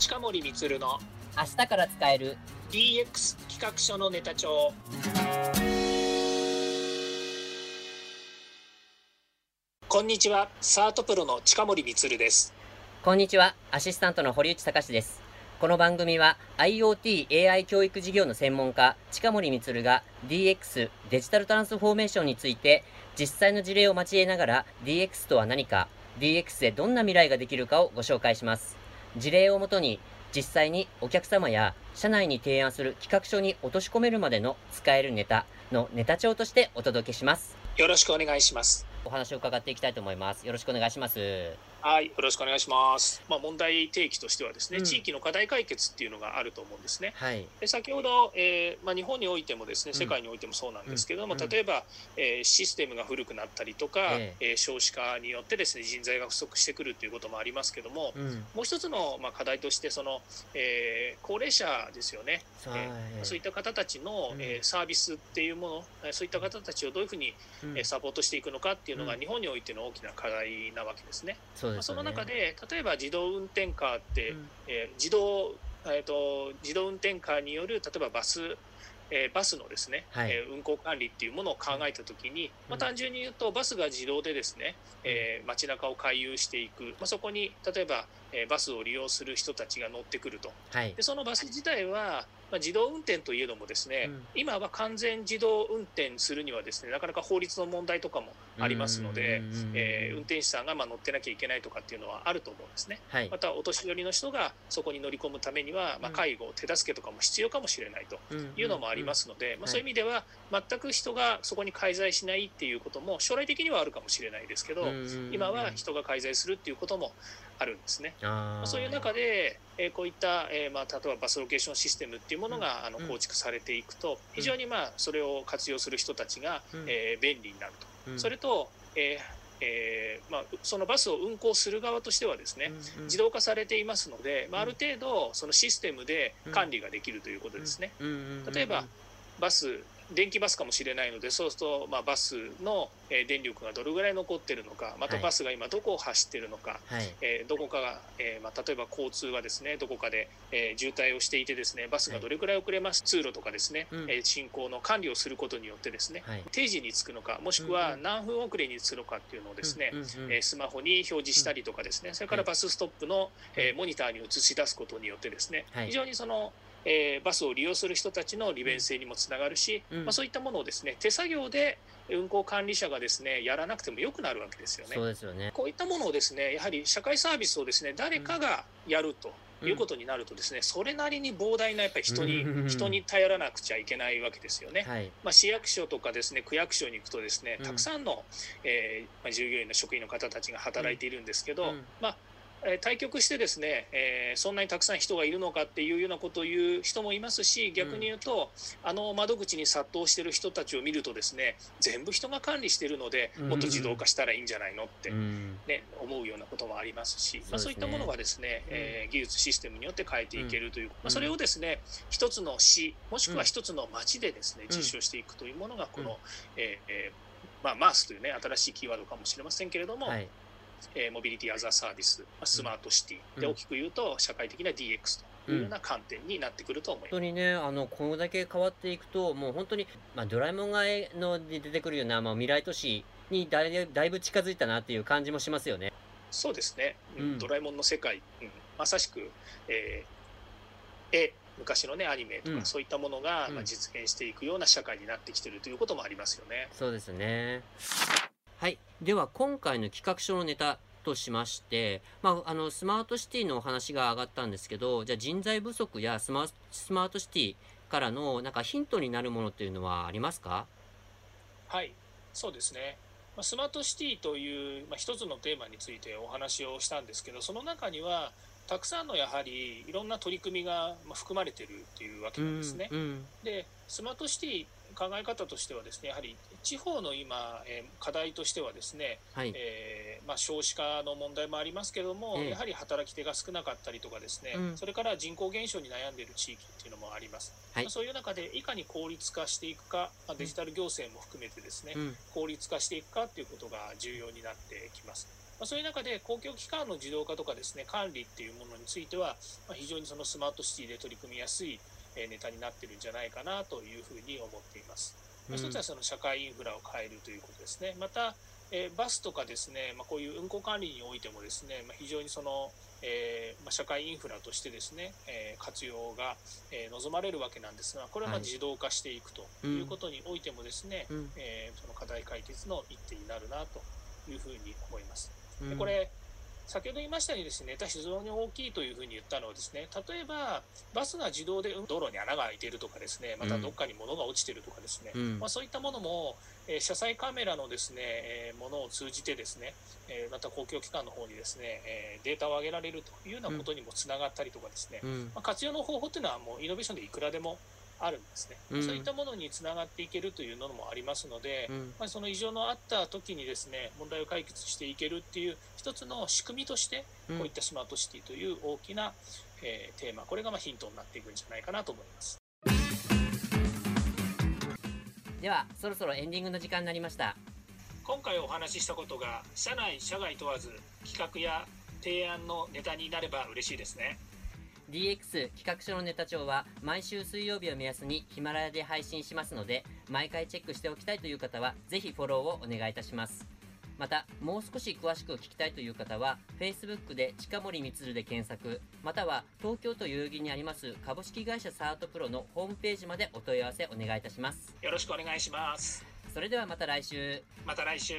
近森光の明日から使える。DX 企画書のネタ帳。こんにちはサートプロの近森光です。こんにちはアシスタントの堀内隆です。この番組は IoT AI 教育事業の専門家近森光が DX デジタルトランスフォーメーションについて実際の事例を交えながら DX とは何か DX でどんな未来ができるかをご紹介します事例をもとに実際にお客様や社内に提案する企画書に落とし込めるまでの使えるネタのネタ帳としてお届けします。よろしくお願いします。お話を伺っていきたいと思います。よろしくお願いしますはい、よろしくお願いします。まあ、問題提起としてはですね、うん。地域の課題解決っていうのがあると思うんですね。はい。で先ほど、えーまあ、日本においてもですね、世界においてもそうなんですけども、うん。例えば、えーシステムが古くなったりとか、ええ。ー少子化によってですね、人材が不足してくるということもありますけども、うん。もう一つの、まあ、課題としてその、えー高齢者ですよね、えーそういった方たちの、うん。えーサービスっていうもの、えーそういった方たちをどういうふうに、うん。えーサポートしていくのかっていうのが、うん。日本においての大きな課題なわけですね。まあ、その中で例えば自動運転カーって、うん。えー自動、えー、と自動運転カーによる例えばバス、えーバスのですね、はい。えー運行管理っていうものを考えたときに、まあ、うん単純に言うとバスが自動でですね、えー街中を回遊していく、まあ、そこに例えば、えーバスを利用する人たちが乗ってくると。はい。でそのバス自体は、まあ、自動運転といえどもですね、うん。今は完全自動運転するにはですねなかなか法律の問題とかもありますので、えー運転手さんがまあ乗ってなきゃいけないとかっていうのはあると思うんですね。はい。またお年寄りの人がそこに乗り込むためには、まあ、うん。介護、手助けとかも必要かもしれないというのもありますので、まあ、そういう意味味では全く人がそこに介在しないっていうことも将来的にはあるかもしれないですけど、今は人が介在するっていうこともあるんですね。まあそういう中で、えーこういった、えーまあ、例えばバスロケーションシステムっていうものが、あのうん。構築されていくと非常にまあそれを活用する人たちが、うん。えー便利になると。でそれと、えーえーまあ、そのバスを運行する側としてはですね、自動化されていますので、まあ、ある程度そのシステムで管理ができるということですね。例えばバス電気バスかもしれないのでそうすると、まあ、バスのえー電力がどれぐらい残ってるのかまたはい。バスが今どこを走ってるのか、はい。えーどこかが、えーまあ、例えば交通がですねどこかで、えー渋滞をしていてですねバスがどれくらい遅れます、通路とかですね、うん。えー進行の管理をすることによってですね、はい。定時に着くのかもしくは何分遅れに着くのかっていうのをですね、えースマホに表示したりとかですね、それからバスストップの、えーモニターに映し出すことによってですね、はい。非常にその、えーバスを利用する人たちの利便性にもつながるし、うん。まあ、そういったものをですね手作業で運行管理者がですねやらなくてもよくなるわけですよね。そう。ですよね。こういったものをですねやはり社会サービスをですね誰かがやるということになるとですね、それなりに膨大なやっぱり人に、うん。人に頼らなくちゃいけないわけですよね。はい。まあ、市役所とかですね区役所に行くとですねうん。たくさんの、えーまあ、従業員の職員の方たちが働いているんですけど、うん。まあえー対局してですね、えーそんなにたくさん人がいるのかっていうようなことを言う人もいますし逆に言うと、あの窓口に殺到してる人たちを見るとですね全部人が管理してるのでもっと自動化したらいいんじゃないのって、うん。ね、思うようなこともありますし、まあ、そうういったものがですね、えー技術システムによって変えていけるという、まうん。あ、それをですね一つの市もしくうん。は一つの町でですね、うん。実証していくというものがこの、えーまあ、マースというね新しいキーワードかもしれませんけれども、はいえーモビリティアザーサービス、まあスマートシティでうん大きく言うと社会的な DX というような観点になってくると思います。本当にねあのこれだけ変わっていくともう本当に、まあ、ドラえもんがえのに出てくるような、まあ、未来都市にだいだいぶ近づいたなっていう感じもしますよね。そうですね、うんうんドラえもんの世界、うんまさしく、えー絵昔のねアニメとか、うんそういったものが、うんまあ、実現していくような社会になってきてるということもありますよね。そうですね。はい。では、今回の企画書のネタとしまして、まあ、あの、スマートシティのお話が上がったんですけど、じゃあ人材不足やスマスマートシティからの、なんかヒントになるものっていうのはありますか？はい、そうですね。まあスマートシティという、まあ、一つのテーマについてお話をしたんですけど、その中にはたくさんのやはりいろんな取り組みがまあ含まれているというわけなんですね。うん。でスマートシティ考え方としてはですねやはり地方の今、えー課題としてはですね、はい。えーまあ、少子化の問題もありますけども、ええ。やはり働き手が少なかったりとかですね、うん。それから人口減少に悩んでいる地域っていうのもあります、はい。まあそういう中でいかに効率化していくか、まあ、デジタル行政も含めてですね、うん。効率化していくかっていうことが重要になってきます。まあ、そういう中で公共機関の自動化とかですね管理っていうものについては、まあ、非常にそのスマートシティで取り組みやすいネタになってるんじゃないかなというふうに思っています。まあ、一つはその社会インフラを変えるということですね。また、えー、バスとかですね、まあ、こういう運行管理においてもですね、まあ、非常にその、えーまあ、社会インフラとしてですね、えー、活用が、えー、望まれるわけなんですが、これはまあ自動化していくということにおいてもですね、はい、えー、その課題解決の一手になるなというふうに思います。でこれ先ほど言いましたようにですね、ネタ非常に大きいというふうに言ったのはですね、例えばバスが自動で道路に穴が開いているとかですね、またどっかに物が落ちているとかですね、うん、まあ、そういったものも、えー、車載カメラのですね、えー、ものを通じてですね、えー、また公共機関の方にですね、えデータを上げられるというようなことにもつながったりとかですね、うん、まあ、活用の方法というのはもうイノベーションでいくらでもあるんですね、うん、そういったものにつながっていけるというのもありますので、うん、まあ、その異常のあった時にですね問題を解決していけるっていう一つの仕組みとしてこういったスマートシティという大きな、えー、テーマこれがまヒントになっていくんじゃないかなと思います。ではそろそろエンディングの時間になりました。今回お話ししたことが社内社外問わず企画や提案のネタになれば嬉しいですね DX 企画書のネタ帳は毎週水曜日を目安にヒマラヤで配信しますので、毎回チェックしておきたいという方は、ぜひフォローをお願いいたします。また、もう少し詳しく聞きたいという方は、Facebook で近森光で検索、または東京都代々木にあります株式会社サートプロのホームページまでお問い合わせお願いいたします。よろしくお願いします。それではまた来週。また来週。